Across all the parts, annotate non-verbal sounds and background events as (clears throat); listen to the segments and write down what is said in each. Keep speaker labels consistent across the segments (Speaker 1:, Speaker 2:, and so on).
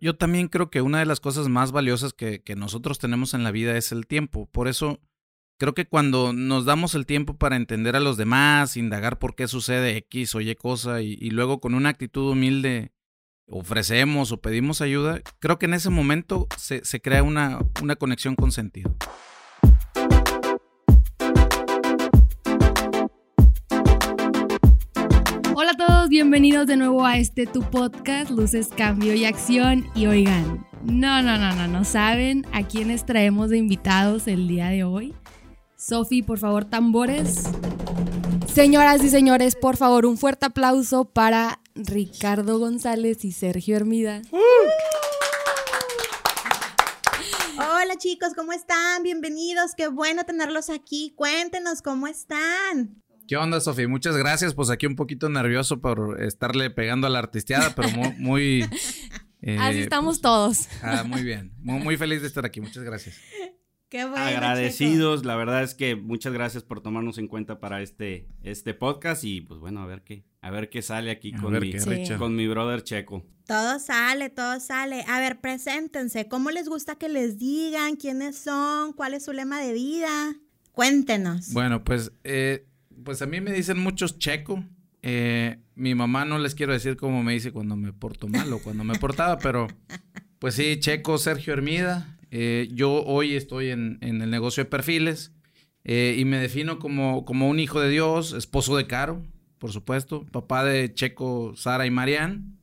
Speaker 1: Yo también creo que una de las cosas más valiosas que, que nosotros tenemos en la vida es el tiempo. Por eso creo que cuando nos damos el tiempo para entender a los demás, indagar por qué sucede X o Y cosa y, y, luego con una actitud humilde ofrecemos o pedimos ayuda, creo que en ese momento se, se crea una, una conexión con sentido.
Speaker 2: Todos, bienvenidos de nuevo a este tu podcast, Luces, Cambio y Acción. Y oigan, no, no, no, no, no saben a quiénes traemos de invitados el día de hoy. Sofi, por favor, tambores. Señoras y señores, por favor, un fuerte aplauso para Ricardo González y Sergio Hermida.
Speaker 3: Hola chicos, ¿cómo están? Bienvenidos, qué bueno tenerlos aquí. Cuéntenos cómo están.
Speaker 1: ¿Qué onda, Sofi? Muchas gracias. Pues aquí un poquito nervioso por estarle pegando a la artisteada, pero muy... muy (laughs)
Speaker 2: eh, Así estamos todos.
Speaker 1: Ah, muy bien. Muy, muy, feliz de estar aquí. Muchas gracias.
Speaker 3: Qué bueno,
Speaker 4: Agradecidos,
Speaker 3: Checo.
Speaker 4: la verdad es que muchas gracias por tomarnos en cuenta para este, este podcast y pues bueno, a ver qué, a ver qué sale aquí
Speaker 1: A
Speaker 4: con, mi,
Speaker 1: qué,
Speaker 2: Sí.
Speaker 1: Richard.
Speaker 4: con mi brother Checo.
Speaker 3: Todo sale, todo sale. A ver, preséntense. ¿Cómo les gusta que les digan quiénes son? ¿Cuál es su lema de vida? Cuéntenos.
Speaker 1: Bueno, pues, eh, pues a mí me dicen muchos checo. Eh, mi mamá no les quiero decir cómo me dice cuando me porto mal o cuando me portaba, pero pues sí, checo Sergio Hermida. Eh, yo hoy estoy en, en, el negocio de perfiles eh, y me defino como, como un hijo de Dios, esposo de Caro, por supuesto, papá de Checo, Sara y Marián,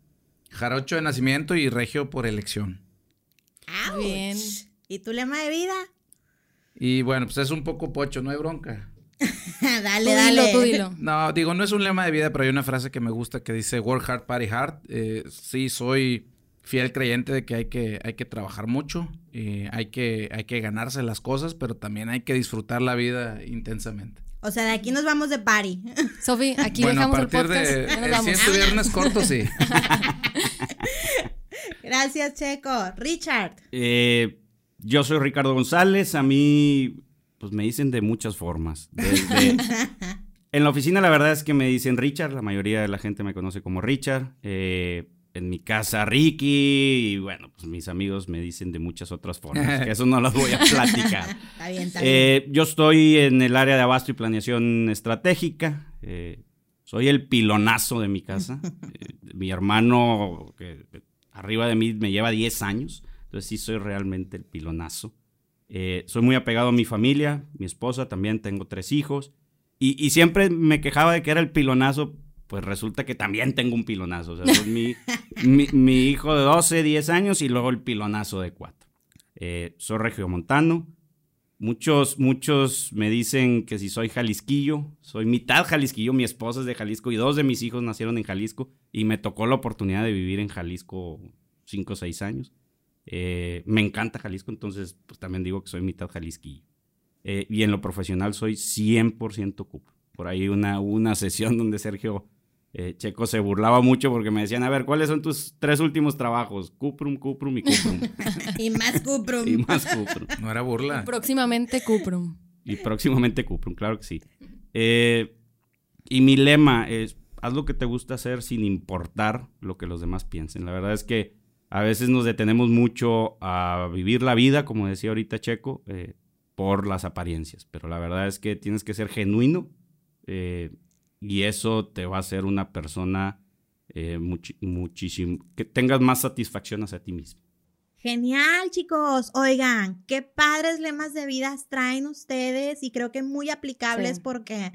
Speaker 1: jarocho de nacimiento y regio por elección.
Speaker 3: ¡Auch!
Speaker 2: Bien.
Speaker 3: ¿Y tu lema de vida?
Speaker 1: Y bueno, pues es un poco pocho, no hay bronca. (laughs)
Speaker 3: dale,
Speaker 2: Tú
Speaker 3: dale.
Speaker 2: dilo, tú dilo.
Speaker 1: No, digo, no es un lema de vida, pero hay una frase que me gusta que dice work hard, party hard. Eh, sí, soy fiel creyente de que hay que, hay que trabajar mucho, eh, hay, que, hay que ganarse las cosas, pero también hay que disfrutar la vida intensamente.
Speaker 3: O sea, de aquí nos vamos de party. (laughs)
Speaker 2: Sofi, aquí
Speaker 1: bueno, a
Speaker 2: dejamos el
Speaker 1: partir
Speaker 2: podcast.
Speaker 1: de el
Speaker 2: vamos.
Speaker 1: siguiente viernes corto, sí. (laughs)
Speaker 3: Gracias, Checo. Richard.
Speaker 4: Eh, yo soy Ricardo González, a mí pues me dicen de muchas formas. Desde- (laughs) en la oficina la verdad es que me dicen Richard, la mayoría de la gente me conoce como Richard. Eh, en mi casa Ricky y bueno, pues mis amigos me dicen de muchas otras formas, que eso no las voy a platicar. (laughs)
Speaker 3: Está bien, está bien.
Speaker 4: Eh, yo estoy en el área de abasto y planeación estratégica. eh, soy el pilonazo de mi casa. (laughs) Eh, mi hermano, que arriba de mí, me lleva 10 años. Entonces sí soy realmente el pilonazo. Eh, soy muy apegado a mi familia, mi esposa, también tengo tres hijos. Y, y siempre me quejaba de que era el pilonazo. Pues resulta que también tengo un pilonazo. O sea, soy mi, (laughs) mi, mi hijo de 12, 10 años y luego el pilonazo de 4. Eh, soy regiomontano. Muchos, muchos me dicen que si soy jalisquillo, soy mitad jalisquillo, mi esposa es de Jalisco y dos de mis hijos nacieron en Jalisco y me tocó la oportunidad de vivir en Jalisco 5 o 6 años. Eh, me encanta Jalisco, entonces pues también digo que soy mitad jalisquillo. Eh, y en lo profesional soy 100% Cuprum. Por ahí una, una sesión (laughs) donde Sergio eh, Checo se burlaba mucho porque me decían, a ver, ¿cuáles son tus tres últimos trabajos? Cuprum, Cuprum y Cuprum. (laughs)
Speaker 3: Y más Cuprum. (laughs)
Speaker 4: y más Cuprum.
Speaker 1: No era burla.
Speaker 2: Próximamente Cuprum.
Speaker 4: Y próximamente Cuprum, claro que sí. Eh, y mi lema es, haz lo que te gusta hacer sin importar lo que los demás piensen. La verdad es que a veces nos detenemos mucho a vivir la vida, como decía ahorita Checo, eh, por las apariencias. Pero la verdad es que tienes que ser genuino eh, y eso te va a hacer una persona eh, muchísimo, que tengas más satisfacción hacia ti mismo.
Speaker 3: Genial, chicos. Oigan, qué padres lemas de vidas traen ustedes y creo que muy aplicables
Speaker 2: Sí.
Speaker 3: porque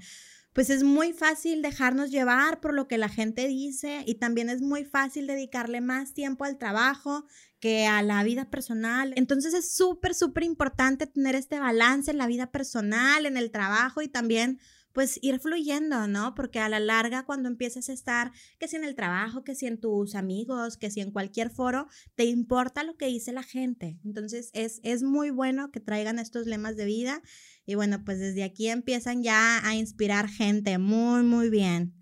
Speaker 3: pues es muy fácil dejarnos llevar por lo que la gente dice y también es muy fácil dedicarle más tiempo al trabajo que a la vida personal. Entonces es súper, súper importante tener este balance en la vida personal, en el trabajo y también pues ir fluyendo, ¿no? Porque a la larga cuando empiezas a estar, que si en el trabajo, que si en tus amigos, que si en cualquier foro, te importa lo que dice la gente. Entonces es, es muy bueno que traigan estos lemas de vida y bueno, pues desde aquí empiezan ya a inspirar gente. Muy, muy bien.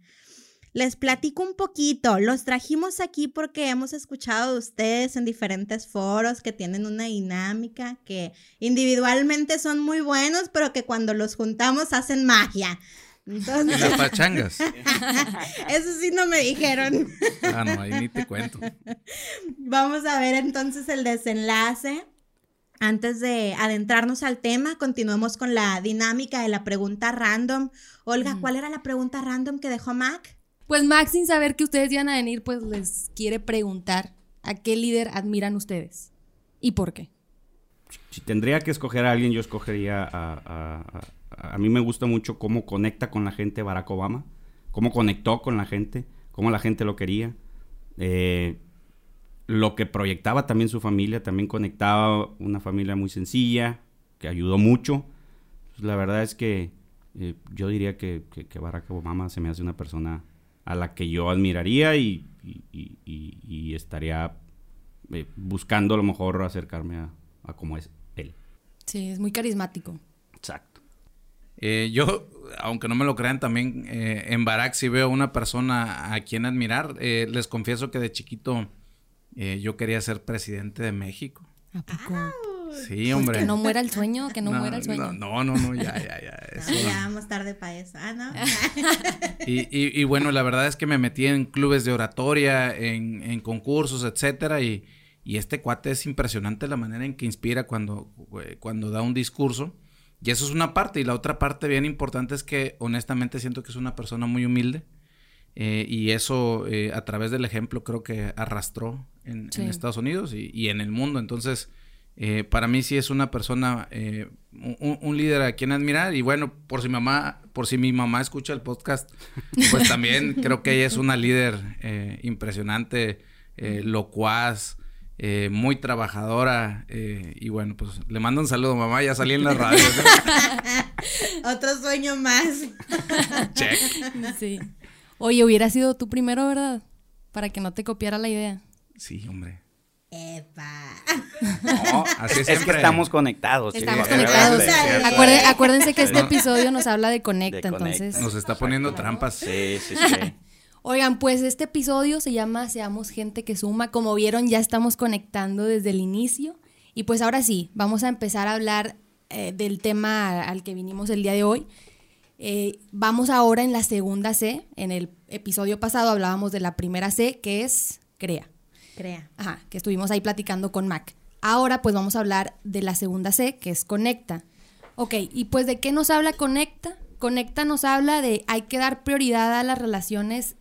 Speaker 3: Les platico un poquito. Los trajimos aquí porque hemos escuchado de ustedes en diferentes foros que tienen una dinámica, que individualmente son muy buenos, pero que cuando los juntamos hacen magia. Entonces,
Speaker 1: las pachangas. (laughs)
Speaker 3: eso sí no me dijeron.
Speaker 1: Ah, no, ahí ni te cuento.
Speaker 3: Vamos a ver entonces el desenlace. Antes de adentrarnos al tema, continuemos con la dinámica de la pregunta random. Olga. ¿cuál era la pregunta random que dejó Mac?
Speaker 2: Pues Max, sin saber que ustedes iban a venir, pues les quiere preguntar a qué líder admiran ustedes y por qué.
Speaker 4: Si tendría que escoger a alguien, yo escogería a, a- mí me gusta mucho cómo conecta con la gente Barack Obama, cómo conectó con la gente, cómo la gente lo quería, eh, lo que proyectaba también su familia, también conectaba una familia muy sencilla, que ayudó mucho. Pues, la verdad es que eh, yo diría que- que Barack Obama se me hace una persona a la que yo admiraría y, y- y- y- y estaría eh, buscando a lo mejor acercarme a, a cómo es él.
Speaker 2: Sí, es muy carismático.
Speaker 4: Exacto.
Speaker 1: Eh, yo, aunque no me lo crean, también eh, en Barack sí veo una persona a quien admirar. Eh, les confieso que de chiquito eh, yo quería ser presidente de México.
Speaker 2: ¿A poco?
Speaker 1: Sí, hombre.
Speaker 2: Que no muera el sueño, que no, muera el sueño.
Speaker 1: No, no, no, ya, ya, ya. (laughs) eso
Speaker 3: Ah,
Speaker 1: no.
Speaker 3: ya vamos tarde para eso. Ah, ¿no?
Speaker 1: Y, y- y bueno, la verdad es que me metí en clubes de oratoria, en, en concursos, etcétera, y, y este cuate es impresionante la manera en que inspira cuando, cuando da un discurso. Y eso es una parte, y la otra parte bien importante es que honestamente siento que es una persona muy humilde. eh, y eso eh, a través del ejemplo creo que arrastró en,
Speaker 2: Sí.
Speaker 1: en Estados Unidos y, y en el mundo. Entonces, eh, para mí sí es una persona, eh, un, un líder a quien admirar. Y bueno, por si mamá, por si mi mamá escucha el podcast, pues también (laughs) creo que ella es una líder eh, impresionante, eh, locuaz, eh, muy trabajadora. eh, y bueno, pues le mando un saludo, mamá. Ya salí en la radio. ¿no? (laughs)
Speaker 3: Otro sueño más. (laughs)
Speaker 1: Check.
Speaker 2: Sí. Oye, hubiera sido tú primero, ¿verdad? Para que no te copiara la idea.
Speaker 1: Sí, hombre.
Speaker 3: Epa.
Speaker 4: No,
Speaker 1: Así
Speaker 4: es, que
Speaker 1: siempre.
Speaker 4: estamos conectados.
Speaker 2: Estamos
Speaker 4: chicos.
Speaker 2: conectados. Acuérdense que este episodio nos habla de conecta,
Speaker 4: De conecta.
Speaker 2: entonces.
Speaker 1: Nos está poniendo trampas.
Speaker 4: Sí, sí, sí. (laughs)
Speaker 2: Oigan, pues este episodio se llama Seamos gente que suma. Como vieron, ya estamos conectando desde el inicio. Y pues ahora sí, vamos a empezar a hablar eh, del tema al que vinimos el día de hoy. Eh, vamos ahora en la segunda C. En el episodio pasado hablábamos de la primera C, que es crea.
Speaker 3: Crea.
Speaker 2: Ajá, que estuvimos ahí platicando con Mac. Ahora pues vamos a hablar de la segunda C, que es conecta. Ok, y pues de qué nos habla conecta? Conecta nos habla de hay que dar prioridad a las relaciones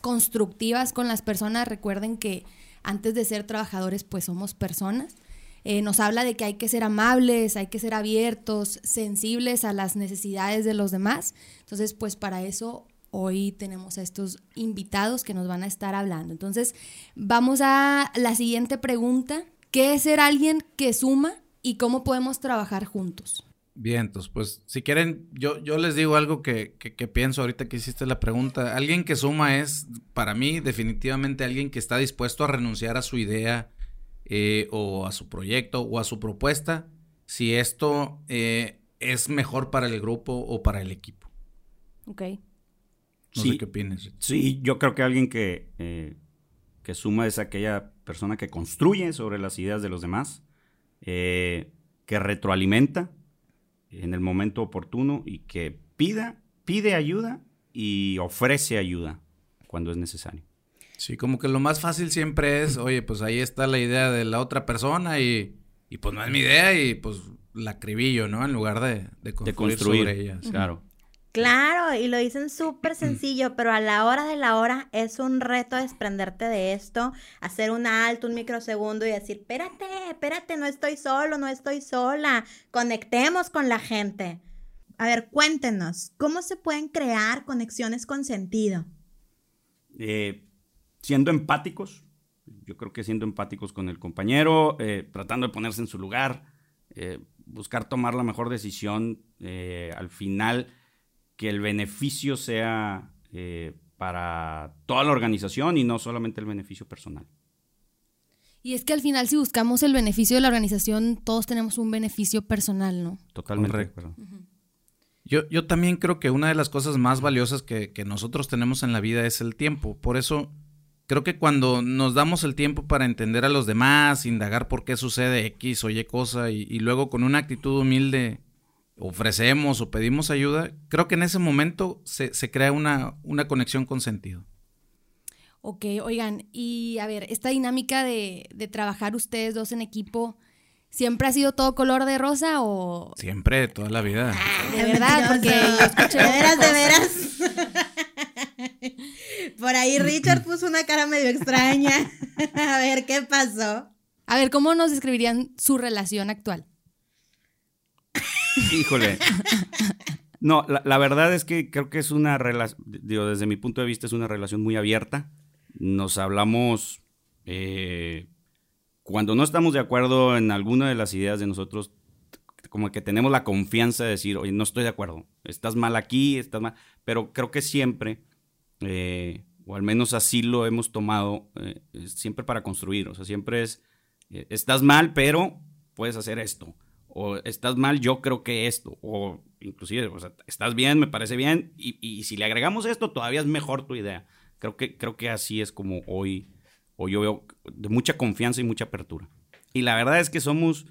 Speaker 2: constructivas con las personas. Recuerden que antes de ser trabajadores pues somos personas. Eh, nos habla de que hay que ser amables, hay que ser abiertos, sensibles a las necesidades de los demás. Entonces, pues para eso hoy tenemos a estos invitados que nos van a estar hablando. Entonces, vamos a la siguiente pregunta. ¿Qué es ser alguien que suma y cómo podemos trabajar juntos?
Speaker 1: Bien, entonces, pues si quieren, yo, yo les digo algo que, que, que pienso ahorita que hiciste la pregunta. Alguien que suma es, para mí, definitivamente alguien que está dispuesto a renunciar a su idea eh, o a su proyecto o a su propuesta si esto eh, es mejor para el grupo o para el equipo.
Speaker 2: Ok.
Speaker 1: No
Speaker 4: Sí.
Speaker 1: sé qué opinas.
Speaker 4: Sí, yo creo que alguien que, eh, que suma es aquella persona que construye sobre las ideas de los demás, eh, que retroalimenta en el momento oportuno y que pida, pide ayuda y ofrece ayuda cuando es necesario.
Speaker 1: Sí, como que lo más fácil siempre es, oye, pues ahí está la idea de la otra persona y, y pues no es mi idea y pues la acribillo, ¿no? En lugar de, de construir,
Speaker 4: De construir.
Speaker 1: sobre ella.
Speaker 4: Claro.
Speaker 3: Claro, y lo dicen súper (clears throat) sencillo, pero a la hora de la hora es un reto desprenderte de esto, hacer un alto, un microsegundo y decir, espérate, espérate, no estoy solo, no estoy sola, conectemos con la gente. A ver, cuéntenos, ¿cómo se pueden crear conexiones con sentido?
Speaker 4: Eh, siendo empáticos, yo creo que siendo empáticos con el compañero, eh, tratando de ponerse en su lugar, eh, buscar tomar la mejor decisión, eh, al final que el beneficio sea eh, para toda la organización y no solamente el beneficio personal.
Speaker 2: Y es que al final si buscamos el beneficio de la organización, todos tenemos un beneficio personal, ¿no?
Speaker 4: Totalmente. de
Speaker 1: Correcto.
Speaker 4: acuerdo.
Speaker 1: Yo, yo también creo que una de las cosas más valiosas que, que nosotros tenemos en la vida es el tiempo. Por eso creo que cuando nos damos el tiempo para entender a los demás, indagar por qué sucede X o Y cosa y, y luego con una actitud humilde ofrecemos o pedimos ayuda, creo que en ese momento se, se crea una, una conexión con sentido.
Speaker 2: Ok, oigan, y a ver, esta dinámica de, de trabajar ustedes dos en equipo, ¿siempre ha sido todo color de rosa o
Speaker 1: Siempre, toda la vida.
Speaker 2: de verdad? Porque
Speaker 3: De veras, de veras. Por ahí Richard puso una cara medio extraña. (laughs) A ver, ¿qué pasó?
Speaker 2: A ver, ¿cómo nos describirían su relación actual?
Speaker 4: Híjole. No, la, verdad es que creo que es una relación, digo, desde mi punto de vista es una relación muy abierta. Nos hablamos eh, cuando no estamos de acuerdo en alguna de las ideas de nosotros, como que tenemos la confianza de decir, oye, no estoy de acuerdo, estás mal aquí, estás mal, pero creo que siempre, eh, o al menos así lo hemos tomado, eh, siempre para construir, o sea, siempre es, estás mal, pero puedes hacer esto, o estás mal, yo creo que esto, o inclusive, o sea, estás bien, me parece bien, y, y si le agregamos esto, todavía es mejor tu idea. Creo que, creo que así es como hoy, hoy yo veo de mucha confianza y mucha apertura. Y la verdad es que somos,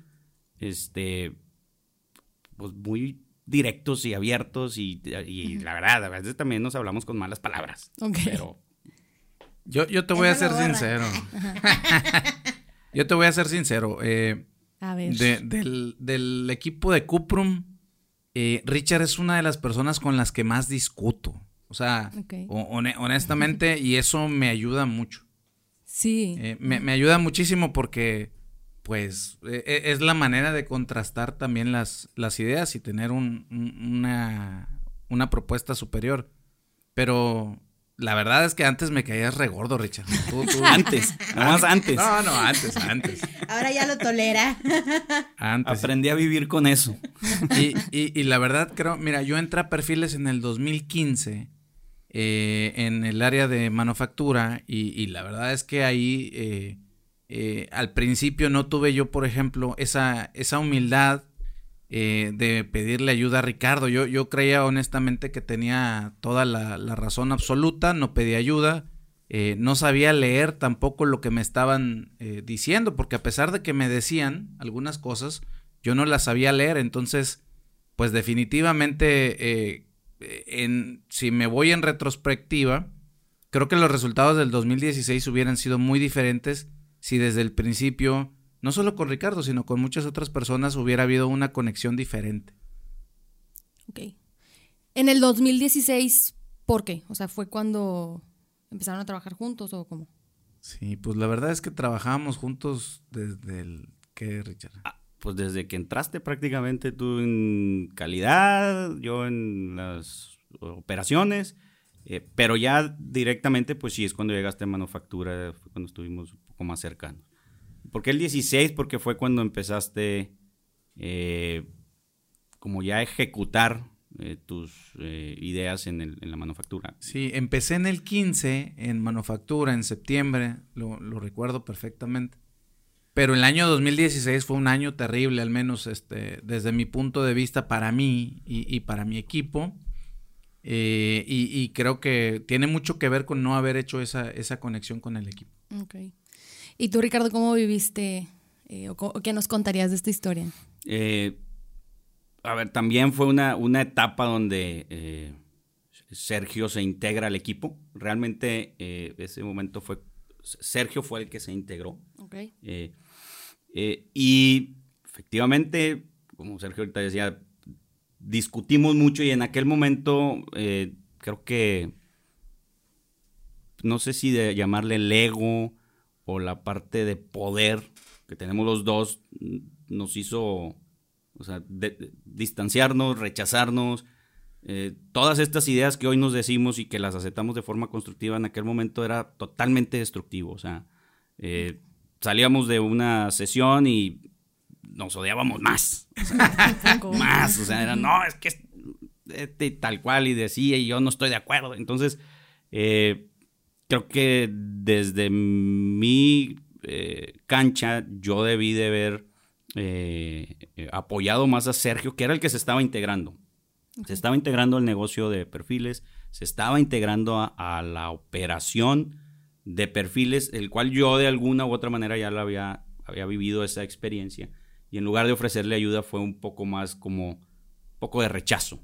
Speaker 4: este, pues muy directos y abiertos y, y la verdad, a veces también nos hablamos con malas palabras.
Speaker 2: Ok.
Speaker 4: Pero
Speaker 1: Yo, yo te voy a ser sincero. (laughs) yo te voy a ser sincero. eh,
Speaker 2: A ver.
Speaker 1: de- del, del equipo de Cuprum, eh, Richard es una de las personas con las que más discuto. O sea, honestamente, y eso me ayuda mucho.
Speaker 2: Sí.
Speaker 1: Eh, me, me ayuda muchísimo porque, pues, eh, eh, es la manera de contrastar también las, las ideas y tener un- un- una, una propuesta superior. Pero la verdad es que antes me caías regordo, Richard. Tú- tú- (laughs)
Speaker 4: antes, nada más antes.
Speaker 1: No, no, antes, antes.
Speaker 3: Ahora ya lo tolera.
Speaker 1: Antes.
Speaker 4: Aprendí a vivir con eso.
Speaker 1: Y, y- y la verdad creo, mira, yo entré a perfiles en el 2015 eh, en el área de manufactura y, y la verdad es que ahí eh, eh, al principio no tuve yo, por ejemplo, esa, esa humildad eh, de pedirle ayuda a Ricardo. Yo, yo creía honestamente que tenía toda la, razón absoluta, no pedí ayuda. eh, no sabía leer tampoco lo que me estaban eh, diciendo, porque a pesar de que me decían algunas cosas, yo no las sabía leer, entonces, pues definitivamente, eh, en, si me voy en retrospectiva, creo que los resultados del 2016 hubieran sido muy diferentes si desde el principio, no solo con Ricardo, sino con muchas otras personas, hubiera habido una conexión diferente.
Speaker 2: Ok. En el 2016, ¿por qué? O sea, ¿fue cuando empezaron a trabajar juntos o cómo?
Speaker 1: Sí, pues la verdad es que trabajábamos juntos desde el... ¿Qué, Richard?
Speaker 4: Pues desde que entraste prácticamente tú en calidad, yo en las operaciones, eh, pero ya directamente pues sí es cuando llegaste a manufactura, fue cuando estuvimos un poco más cercanos. ¿Por qué el 16? Porque fue cuando empezaste eh, como ya a ejecutar eh, tus eh, ideas en, el- en la manufactura.
Speaker 1: Sí, empecé en el 15 en manufactura, en septiembre, lo, lo recuerdo perfectamente. Pero el año 2016 fue un año terrible, al menos este, desde mi punto de vista para mí y, y para mi equipo. Eh, y, y creo que tiene mucho que ver con no haber hecho esa, esa conexión con el equipo.
Speaker 2: Ok. ¿Y tú, Ricardo, cómo viviste eh, o, qué nos contarías de esta historia?
Speaker 4: Eh, a ver, también fue una, una etapa donde eh, Sergio se integra al equipo. Realmente ese momento fue, Sergio fue el que se integró.
Speaker 2: Ok.
Speaker 4: Eh, y efectivamente, como Sergio ahorita decía, discutimos mucho y en aquel momento creo que, no sé si de llamarle el ego o la parte de poder que tenemos los dos, mm, nos hizo o sea, de- de- distanciarnos, rechazarnos. eh, todas estas ideas que hoy nos decimos y que las aceptamos de forma constructiva en aquel momento era totalmente destructivo. O sea, eh, salíamos de una sesión y nos odiábamos más. O sea, (laughs) (laughs) más. O sea, era, no, es que es este, tal cual y decía y yo no estoy de acuerdo. Entonces, eh, creo que desde mi eh, cancha yo debí de haber eh, apoyado más a Sergio, que era el que se estaba integrando. Se estaba integrando al negocio de perfiles, se estaba integrando a, a la operación de perfiles, el cual yo de alguna u otra manera ya la había, había vivido esa experiencia. Y en lugar de ofrecerle ayuda fue un poco más como poco de rechazo.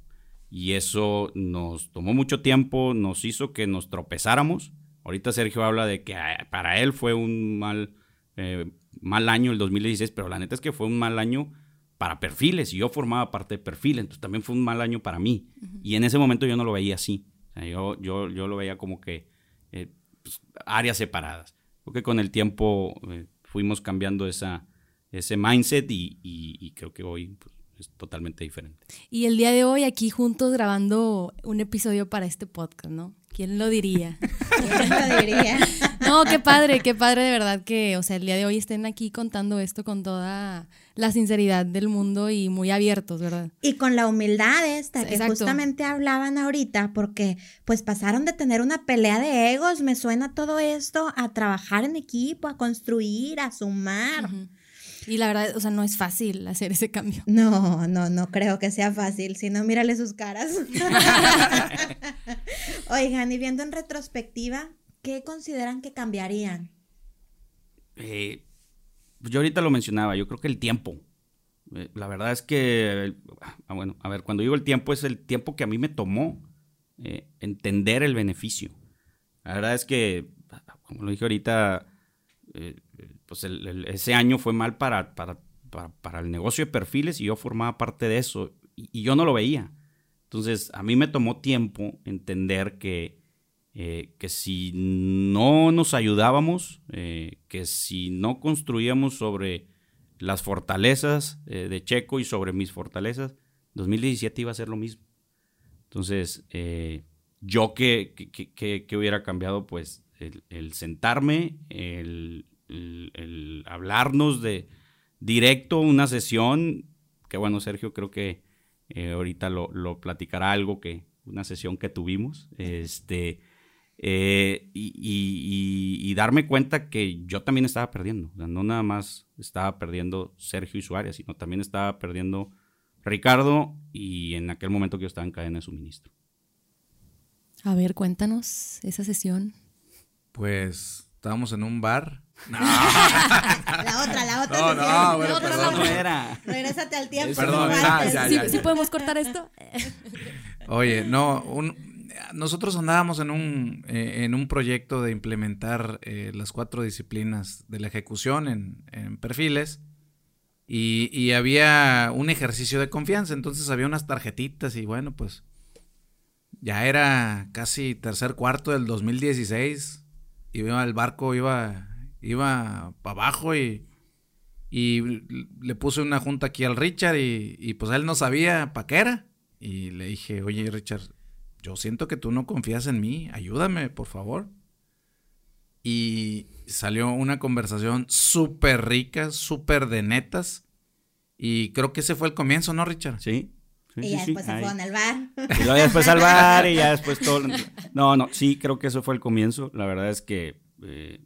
Speaker 4: Y eso nos tomó mucho tiempo, nos hizo que nos tropezáramos. Ahorita Sergio habla de que ah, para él fue un mal, eh, mal año el 2016, pero la neta es que fue un mal año para perfiles y yo formaba parte de perfiles, entonces también fue un mal año para mí. Y en ese momento yo no lo veía así. yo, yo, yo lo veía como que eh, pues, áreas separadas. Porque con el tiempo eh, fuimos cambiando esa, ese mindset y, creo que hoy pues, es totalmente diferente.
Speaker 2: Y el día de hoy aquí juntos grabando un episodio para este podcast, ¿no? ¿Quién lo diría? (laughs) ¿Quién lo diría? (laughs) no, qué padre, qué padre de verdad que, o sea, el día de hoy estén aquí contando esto con toda la sinceridad del mundo y muy abiertos, ¿verdad?
Speaker 3: Y con la humildad esta que justamente hablaban ahorita, porque pues pasaron de tener una pelea de egos, me suena todo esto, a trabajar en equipo, a construir, a sumar.
Speaker 2: Y la verdad, o sea, no es fácil hacer ese cambio.
Speaker 3: No, no, no creo que sea fácil. Si no, mírale sus caras. (laughs) Oigan, y viendo en retrospectiva, ¿qué consideran que cambiarían?
Speaker 4: Eh, yo ahorita lo mencionaba, yo creo que el tiempo. Eh, la verdad es que, ah, bueno, a ver, cuando digo el tiempo es el tiempo que a mí me tomó eh, entender el beneficio. La verdad es que, como lo dije ahorita, pues ese año fue mal para, para, el negocio de perfiles y yo formaba parte de eso y, yo no lo veía. Entonces, a mí me tomó tiempo entender que, eh, que si no nos ayudábamos, eh, que si no construíamos sobre las fortalezas eh, de Checo y sobre mis fortalezas, 2017 iba a ser lo mismo. Entonces, yo que, hubiera cambiado, pues, el sentarme, el el, hablarnos de directo, una sesión, que bueno, Sergio creo que eh, ahorita lo, platicará algo que, una sesión que tuvimos, este, eh, y, darme cuenta que yo también estaba perdiendo, no nada más estaba perdiendo Sergio y su área, sino también estaba perdiendo Ricardo y en aquel momento que yo estaba en cadena de suministro.
Speaker 2: A ver, cuéntanos esa sesión.
Speaker 1: Pues estábamos en un bar
Speaker 3: no. (laughs) la otra, la otra. No, no, bueno, perdón, no era. Regrésate al tiempo. Perdón,
Speaker 2: ¿Sí, podemos cortar esto? (laughs)
Speaker 1: Oye, no, nosotros andábamos en un, eh, en un proyecto de implementar eh, las cuatro disciplinas de la ejecución en, perfiles y, y, había un ejercicio de confianza, entonces había unas tarjetitas y bueno, pues ya era casi tercer cuarto del 2016 y el barco iba iba para abajo y, y le puse una junta aquí al Richard y, pues él no sabía para qué era. Y le dije, oye Richard, yo siento que tú no confías en mí, ayúdame, por favor. Y salió una conversación súper rica, súper de netas. Y creo que ese fue el comienzo, ¿no, Richard?
Speaker 4: Sí.
Speaker 3: y ya después se fueron al bar.
Speaker 4: Y luego después al bar y ya (laughs) después todo. No, no, sí, creo que eso fue el comienzo. La verdad es que eh,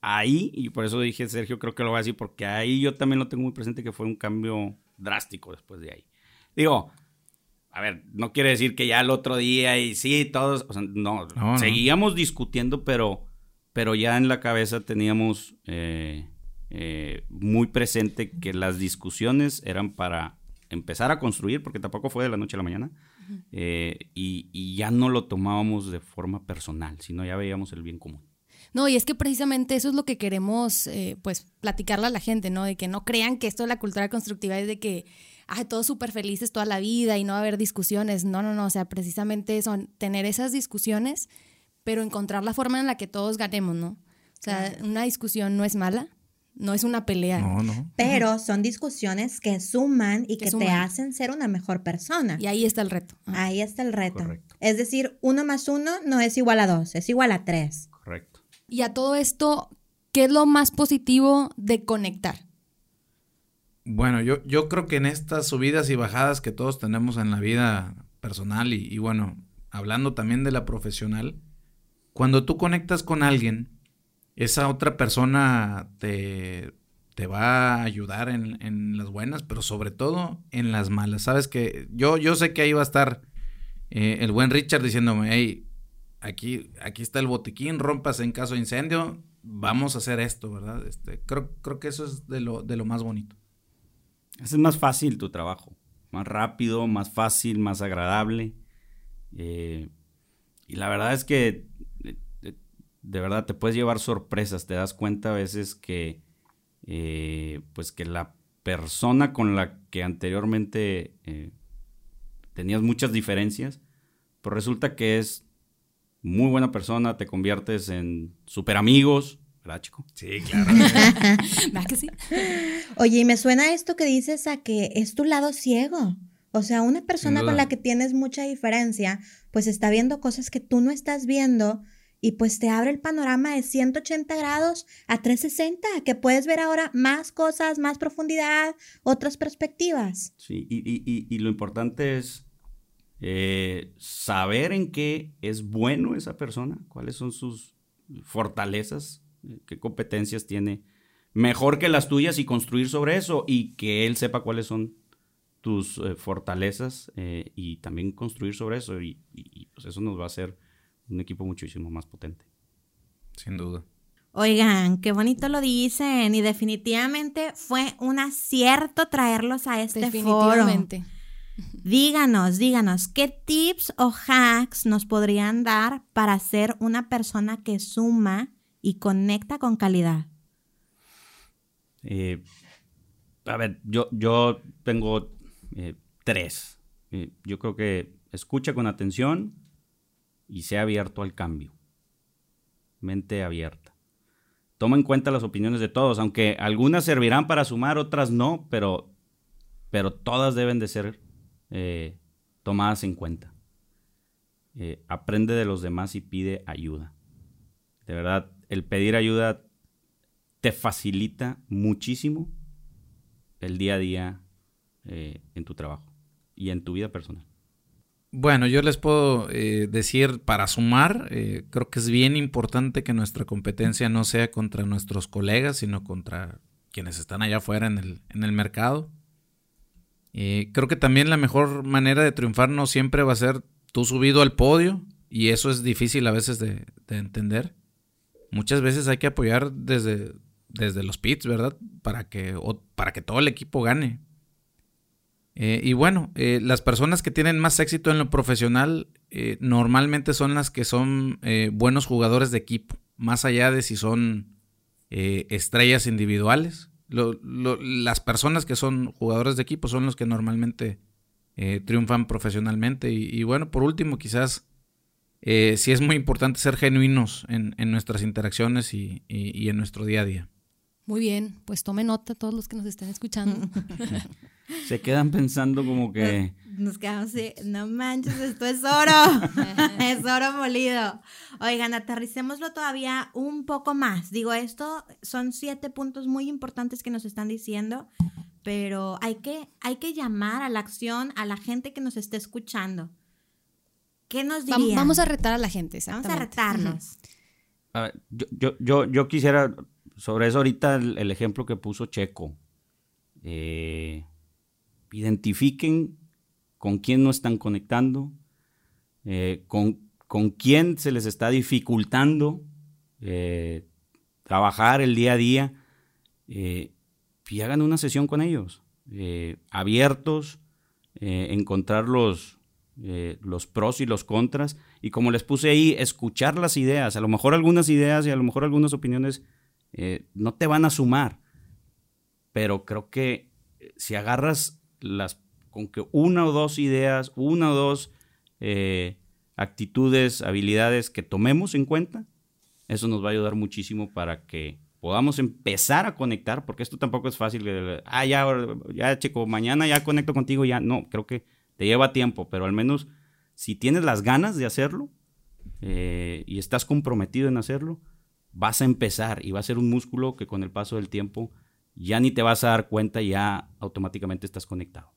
Speaker 4: ahí, y por eso dije, Sergio, creo que lo voy a decir, porque ahí yo también lo tengo muy presente que fue un cambio drástico después de ahí. Digo, a ver, no quiere decir que ya el otro día y sí, todos, o sea, no, seguíamos discutiendo, pero, pero ya en la cabeza teníamos eh, eh, muy presente que las discusiones eran para empezar a construir, porque tampoco fue de la noche a la mañana, eh, y, y ya no lo tomábamos de forma personal, sino ya veíamos el bien común.
Speaker 2: No, y es que precisamente eso es lo que queremos, eh, pues, platicarle a la gente, ¿no? De que no crean que esto de la cultura constructiva es de que, ay, todos súper felices toda la vida y no va a haber discusiones. No, no, no, o sea, precisamente son tener esas discusiones, pero encontrar la forma en la que todos ganemos, ¿no? O sea, una discusión no es mala, no es una pelea.
Speaker 1: No, no.
Speaker 3: Pero son discusiones que suman y que, te hacen ser una mejor persona.
Speaker 2: Y ahí está el reto.
Speaker 3: Ahí está el reto. Es decir, uno más uno no es igual a dos, es igual a tres.
Speaker 2: Y a todo esto, ¿qué es lo más positivo de conectar?
Speaker 1: Bueno, yo, yo creo que en estas subidas y bajadas que todos tenemos en la vida personal y, bueno, hablando también de la profesional, cuando tú conectas con alguien, esa otra persona te, te va a ayudar en, en, las buenas, pero sobre todo en las malas. Sabes que yo, yo sé que ahí va a estar eh, el buen Richard diciéndome, hey, aquí, aquí está el botiquín, rompas en caso de incendio, vamos a hacer esto, ¿verdad? Este, creo, creo que eso es de lo, de lo más bonito.
Speaker 4: Es más fácil tu trabajo. más rápido, más fácil, más agradable. Eh, y la verdad es que eh, eh, de verdad te puedes llevar sorpresas, te das cuenta a veces que pues que la persona con la que anteriormente tenías muchas diferencias, pues resulta que es muy buena persona, te conviertes en super amigos, ¿verdad, chico?
Speaker 1: Sí, claro. (laughs)
Speaker 2: ¿Verdad que sí?
Speaker 3: Oye, y me suena esto que dices a que es tu lado ciego. O sea, una persona con la que tienes mucha diferencia, pues está viendo cosas que tú no estás viendo y pues te abre el panorama de 180 grados a 360, que puedes ver ahora más cosas, más profundidad, otras perspectivas.
Speaker 4: Sí, y, lo importante es eh, saber en qué es bueno esa persona, cuáles son sus fortalezas, eh, qué competencias tiene mejor que las tuyas y construir sobre eso y que él sepa cuáles son tus eh, fortalezas y también construir sobre eso y, pues eso nos va a hacer un equipo muchísimo más potente.
Speaker 1: Sin duda.
Speaker 3: Oigan, qué bonito lo dicen y definitivamente fue un acierto traerlos a este definitivamente. Díganos, díganos, ¿qué tips o hacks nos podrían dar para ser una persona que suma y conecta con calidad?
Speaker 4: Eh, a ver, yo, yo tengo eh, tres. Eh, yo creo que escucha con atención y sea abierto al cambio. Mente abierta. Toma en cuenta las opiniones de todos, aunque algunas servirán para sumar, otras no, pero, pero todas deben de ser eh, tomadas en cuenta. Eh, aprende de los demás y pide ayuda. De verdad, el pedir ayuda te facilita muchísimo el día a día eh, en tu trabajo y en tu vida personal.
Speaker 1: Bueno, yo les puedo decir para sumar, creo que es bien importante que nuestra competencia no sea contra nuestros colegas, sino contra quienes están allá afuera en el, en el mercado. Eh, creo que también la mejor manera de triunfar no siempre va a ser tú subido al podio y eso es difícil a veces de, entender. Muchas veces hay que apoyar desde, desde los pits, ¿verdad? Para que, para que todo el equipo gane. Eh, y bueno, eh, las personas que tienen más éxito en lo profesional normalmente son las que son buenos jugadores de equipo, más allá de si son estrellas individuales las personas que son jugadores de equipo son los que normalmente eh, triunfan profesionalmente. Y, bueno, por último, quizás eh, sí es muy importante ser genuinos en, nuestras interacciones y, en nuestro día a día.
Speaker 2: Muy bien, pues tome nota todos los que nos estén escuchando. (laughs)
Speaker 4: Se quedan pensando como que... (laughs)
Speaker 3: Nos quedamos así, no manches, esto es oro, (laughs) es oro molido. Oigan, aterricémoslo todavía un poco más. Digo, esto son siete puntos muy importantes que nos están diciendo, pero hay que, hay que llamar a la acción a la gente que nos esté escuchando. ¿Qué nos dirían?
Speaker 2: Vamos a retar a la gente, Vamos
Speaker 3: a retarnos.
Speaker 4: A ver, yo, yo, yo quisiera sobre eso ahorita el, ejemplo que puso Checo. Eh, identifiquen con quién no están conectando, eh, con, con, quién se les está dificultando eh, trabajar el día a día y hagan una sesión con ellos, abiertos, encontrar los, los pros y los contras y como les puse ahí, escuchar las ideas, a lo mejor algunas ideas y a lo mejor algunas opiniones eh, no te van a sumar. Pero creo que eh, si agarras las con que una o dos ideas, una o dos eh, actitudes, habilidades que tomemos en cuenta, eso nos va a ayudar muchísimo para que podamos empezar a conectar, porque esto tampoco es fácil. Ah, ya, ya, chico, mañana ya conecto contigo, ya. No, creo que te lleva tiempo, pero al menos si tienes las ganas de hacerlo y estás comprometido en hacerlo, vas a empezar y va a ser un músculo que con el paso del tiempo ya ni te vas a dar cuenta, ya automáticamente estás conectado.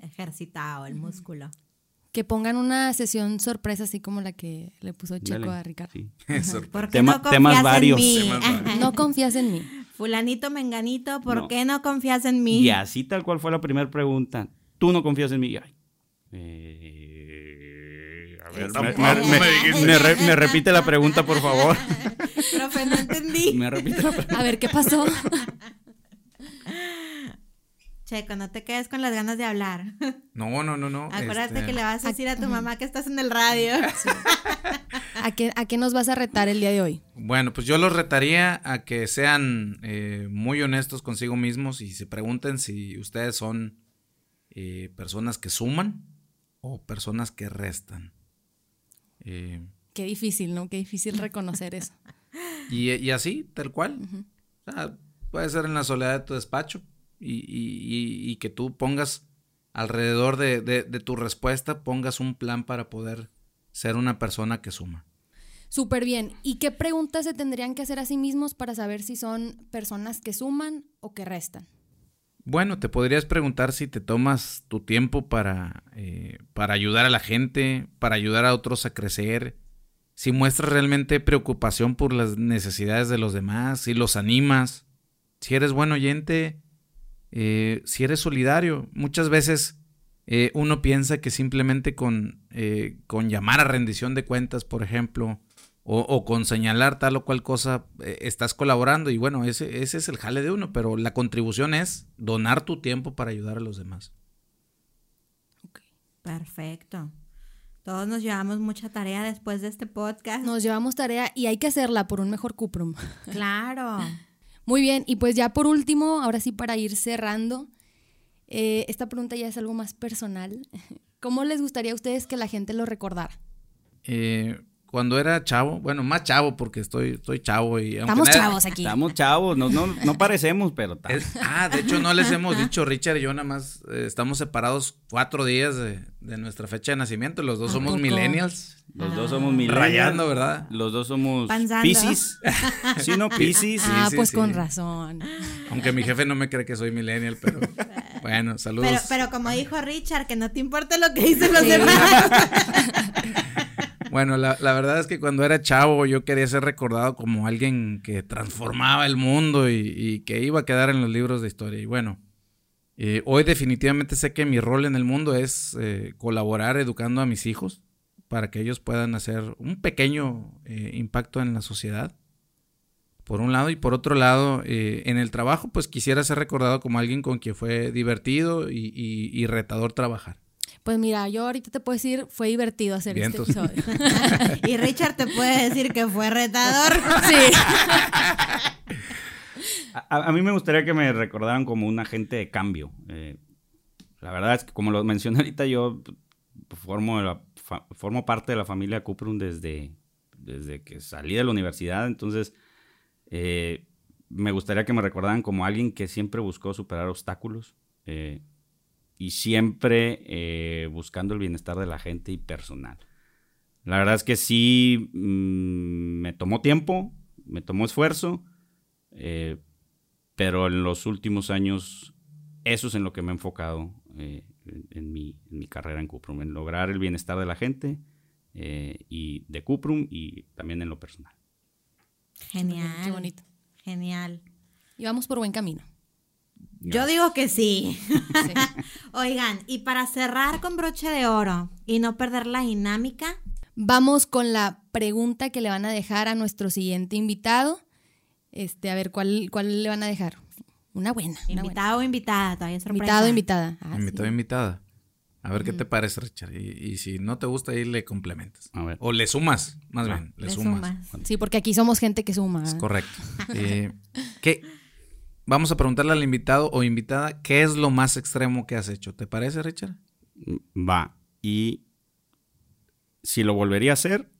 Speaker 3: Ejercitado el músculo.
Speaker 2: Que pongan una sesión sorpresa así como la que le puso Checo a Ricardo. Sí.
Speaker 3: no temas varios.
Speaker 2: no confías en mí.
Speaker 3: Fulanito, menganito, ¿por qué no confías en mí?
Speaker 4: Y así tal cual fue la primera pregunta. Tú no confías en mí. Ay, eh, me, repite la pregunta, por favor. (laughs)
Speaker 3: Profe, no entendí. (laughs)
Speaker 2: A ver, ¿qué pasó? (laughs)
Speaker 3: Checo, no te quedes con las ganas de hablar. (laughs)
Speaker 1: No, no, no, no.
Speaker 3: Acuérdate
Speaker 1: este,
Speaker 3: que le vas a decir a tu mamá que estás en el radio. (laughs)
Speaker 2: ¿A qué, ¿A qué nos vas a retar el día de hoy?
Speaker 1: Bueno, pues yo los retaría a que sean eh, muy honestos consigo mismos y se pregunten si ustedes son eh, personas que suman o personas que restan. Eh,
Speaker 2: Qué difícil, ¿no? Qué difícil reconocer eso. (laughs)
Speaker 1: y, y así, tal cual. O sea, puede ser en la soledad de tu despacho y, y- y- que tú pongas alrededor de, de- de tu respuesta, pongas un plan para poder ser una persona que suma.
Speaker 2: Súper bien. ¿Y qué preguntas se tendrían que hacer a sí mismos para saber si son personas que suman o que restan?
Speaker 1: Bueno, te podrías preguntar si te tomas tu tiempo para, eh, para ayudar a la gente, para ayudar a otros a crecer, si muestras realmente preocupación por las necesidades de los demás, si los animas, si eres buen oyente, eh, si eres solidario. Muchas veces eh, uno piensa que simplemente con, eh, con llamar a rendición de cuentas, por ejemplo, o, o con señalar tal o cual cosa, eh, estás colaborando y bueno, ese, ese es el jale de uno, pero la contribución es donar tu tiempo para ayudar a los demás.
Speaker 3: Perfecto. Todos nos llevamos mucha tarea después de este podcast.
Speaker 2: Nos llevamos tarea y hay que hacerla por un mejor cuprum.
Speaker 3: Claro. (laughs)
Speaker 2: Muy bien, y pues ya por último, ahora sí para ir cerrando, eh, esta pregunta ya es algo más personal. (laughs) ¿Cómo les gustaría a ustedes que la gente lo recordara?
Speaker 1: Eh, cuando era chavo, bueno, más chavo porque estoy, estoy chavo y...
Speaker 2: Estamos chavos aquí.
Speaker 4: Estamos chavos, no, no, no parecemos, pero
Speaker 1: Es- ah, de hecho no les hemos dicho, Richard y yo nada más eh, estamos separados cuatro días de, de nuestra fecha de nacimiento, los dos
Speaker 2: ¿A
Speaker 1: somos
Speaker 2: poco?
Speaker 1: millennials,
Speaker 4: los dos somos millennials.
Speaker 1: rayando, ¿verdad?
Speaker 4: Los dos somos
Speaker 3: Panzando.
Speaker 4: Piscis. (laughs) Sí, no, Piscis.
Speaker 2: ah,
Speaker 1: sí,
Speaker 2: pues
Speaker 1: sí.
Speaker 2: con razón.
Speaker 1: Aunque mi jefe no me cree que soy millennial, pero (laughs) bueno, saludos.
Speaker 3: Pero, pero como dijo Richard, que no te importa lo que dicen los
Speaker 2: Sí.
Speaker 3: demás. (laughs)
Speaker 1: Bueno, la, verdad es que cuando era chavo yo quería ser recordado como alguien que transformaba el mundo y, y que iba a quedar en los libros de historia. Y bueno, eh, hoy definitivamente sé que mi rol en el mundo es eh, colaborar educando a mis hijos para que ellos puedan hacer un pequeño eh, impacto en la sociedad. Por un lado y por otro lado, en el trabajo pues quisiera ser recordado como alguien con quien fue divertido y retador trabajar.
Speaker 2: Pues mira, yo ahorita te puedo decir, fue divertido hacer
Speaker 1: Vientos.
Speaker 2: este episodio. (laughs)
Speaker 3: Y Richard te puede decir que fue retador. (laughs)
Speaker 2: sí. (laughs)
Speaker 4: A, a mí me gustaría que me recordaran como un agente de cambio. Eh, la verdad es que, como lo mencioné ahorita, yo formo, de la fa- formo parte de la familia Cuprum desde, desde que salí de la universidad. Entonces, eh, me gustaría que me recordaran como alguien que siempre buscó superar obstáculos eh, y siempre eh, buscando el bienestar de la gente y personal. La verdad es que sí mm, me tomó tiempo, me tomó esfuerzo. eh, pero en los últimos años eso es en lo que me he enfocado eh, en, en mi, en mi carrera en Cuprum, en lograr el bienestar de la gente eh, y de Cuprum y también en lo personal.
Speaker 3: Genial.
Speaker 2: Qué bonito.
Speaker 3: Genial.
Speaker 2: Y vamos por buen camino.
Speaker 3: Yo digo que sí.
Speaker 2: Sí. (laughs)
Speaker 3: Oigan, y para cerrar con broche de oro y no perder la dinámica,
Speaker 2: Vamos con la pregunta que le van a dejar a nuestro siguiente invitado. Este, a ver, ¿cuál, cuál le van a dejar? Una buena. una buena.
Speaker 3: invitado o invitada, todavía es sorpresa.
Speaker 2: Invitado o invitada. Ah,
Speaker 1: Invitado,
Speaker 2: sí.
Speaker 1: invitada. A ver qué te parece, Richard. Y, y si no te gusta, ahí le complementas.
Speaker 4: A ver.
Speaker 1: O le sumas, más
Speaker 4: Ah.
Speaker 1: bien. Le,
Speaker 3: Le
Speaker 1: sumas.
Speaker 3: sumas.
Speaker 2: Sí, porque aquí somos gente que suma.
Speaker 1: Es correcto. (laughs) Eh, ¿qué? Vamos a preguntarle al invitado o invitada qué es lo más extremo que has hecho. ¿Te parece, Richard?
Speaker 4: Va. Y si lo volvería a hacer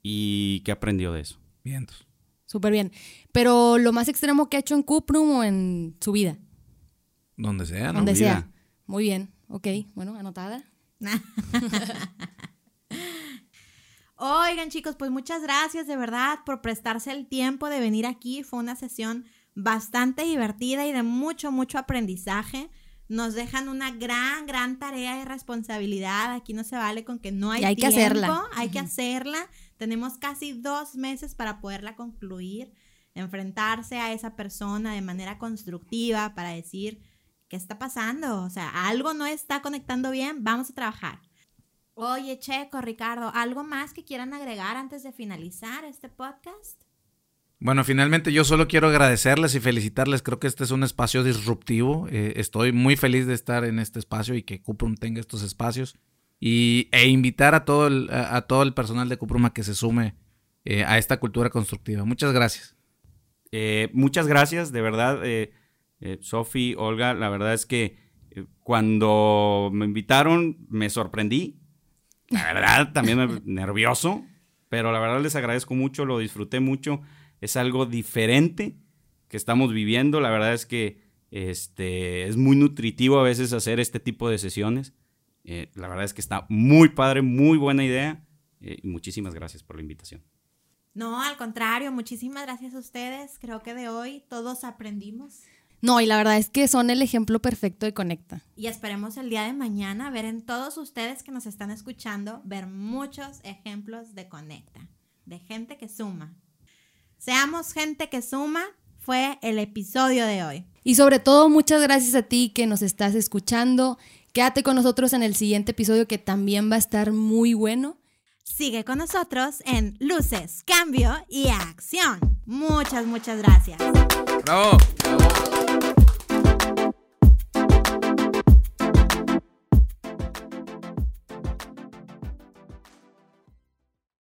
Speaker 4: y qué aprendió de eso.
Speaker 1: Vientos.
Speaker 2: Súper bien. Pero lo más extremo que ha hecho en Cuprum o en su vida.
Speaker 1: Donde sea, ¿no?
Speaker 2: Donde
Speaker 4: vida.
Speaker 2: sea. Muy bien. Ok. Bueno, anotada. (laughs)
Speaker 3: Oigan, chicos, pues muchas gracias de verdad por prestarse el tiempo de venir aquí. Fue una sesión bastante divertida y de mucho, mucho aprendizaje. Nos dejan una gran, gran tarea y responsabilidad. Aquí no se vale con que no hay
Speaker 2: Y hay que
Speaker 3: tiempo.
Speaker 2: hacerla.
Speaker 3: Hay que hacerla. Tenemos casi dos meses para poderla concluir. Enfrentarse a esa persona de manera constructiva para decir, ¿qué está pasando? O sea, algo no está conectando bien, vamos a trabajar. Oye, Checo, Ricardo, ¿algo más que quieran agregar antes de finalizar este podcast?
Speaker 1: Bueno, finalmente yo solo quiero agradecerles y felicitarles. Creo que este es un espacio disruptivo. Eh, estoy muy feliz de estar en este espacio y que Cuprum tenga estos espacios. Y, e invitar a todo el, a, todo el personal de Cuprum a que se sume eh, a esta cultura constructiva. Muchas gracias.
Speaker 4: Eh, muchas gracias, de verdad, Sofi, Olga. La verdad es que cuando me invitaron me sorprendí. La verdad, también nervioso. Pero la verdad les agradezco mucho, lo disfruté mucho es algo diferente que estamos viviendo. La verdad es que este, es muy nutritivo a veces hacer este tipo de sesiones. Eh, la verdad es que está muy padre, muy buena idea. Eh, y muchísimas gracias por la invitación.
Speaker 3: No, al contrario, muchísimas gracias a ustedes. Creo que de hoy todos aprendimos.
Speaker 2: No, y la verdad es que son el ejemplo perfecto de Conecta.
Speaker 3: Y esperemos el día de mañana ver en todos ustedes que nos están escuchando, ver muchos ejemplos de Conecta, de gente que suma, Seamos gente que suma fue el episodio de hoy.
Speaker 2: Y sobre todo, muchas gracias a ti que nos estás escuchando. Quédate con nosotros en el siguiente episodio que también va a estar muy bueno.
Speaker 3: Sigue con nosotros en Luces, Cambio y Acción. Muchas, muchas gracias.
Speaker 1: Bravo. Bravo.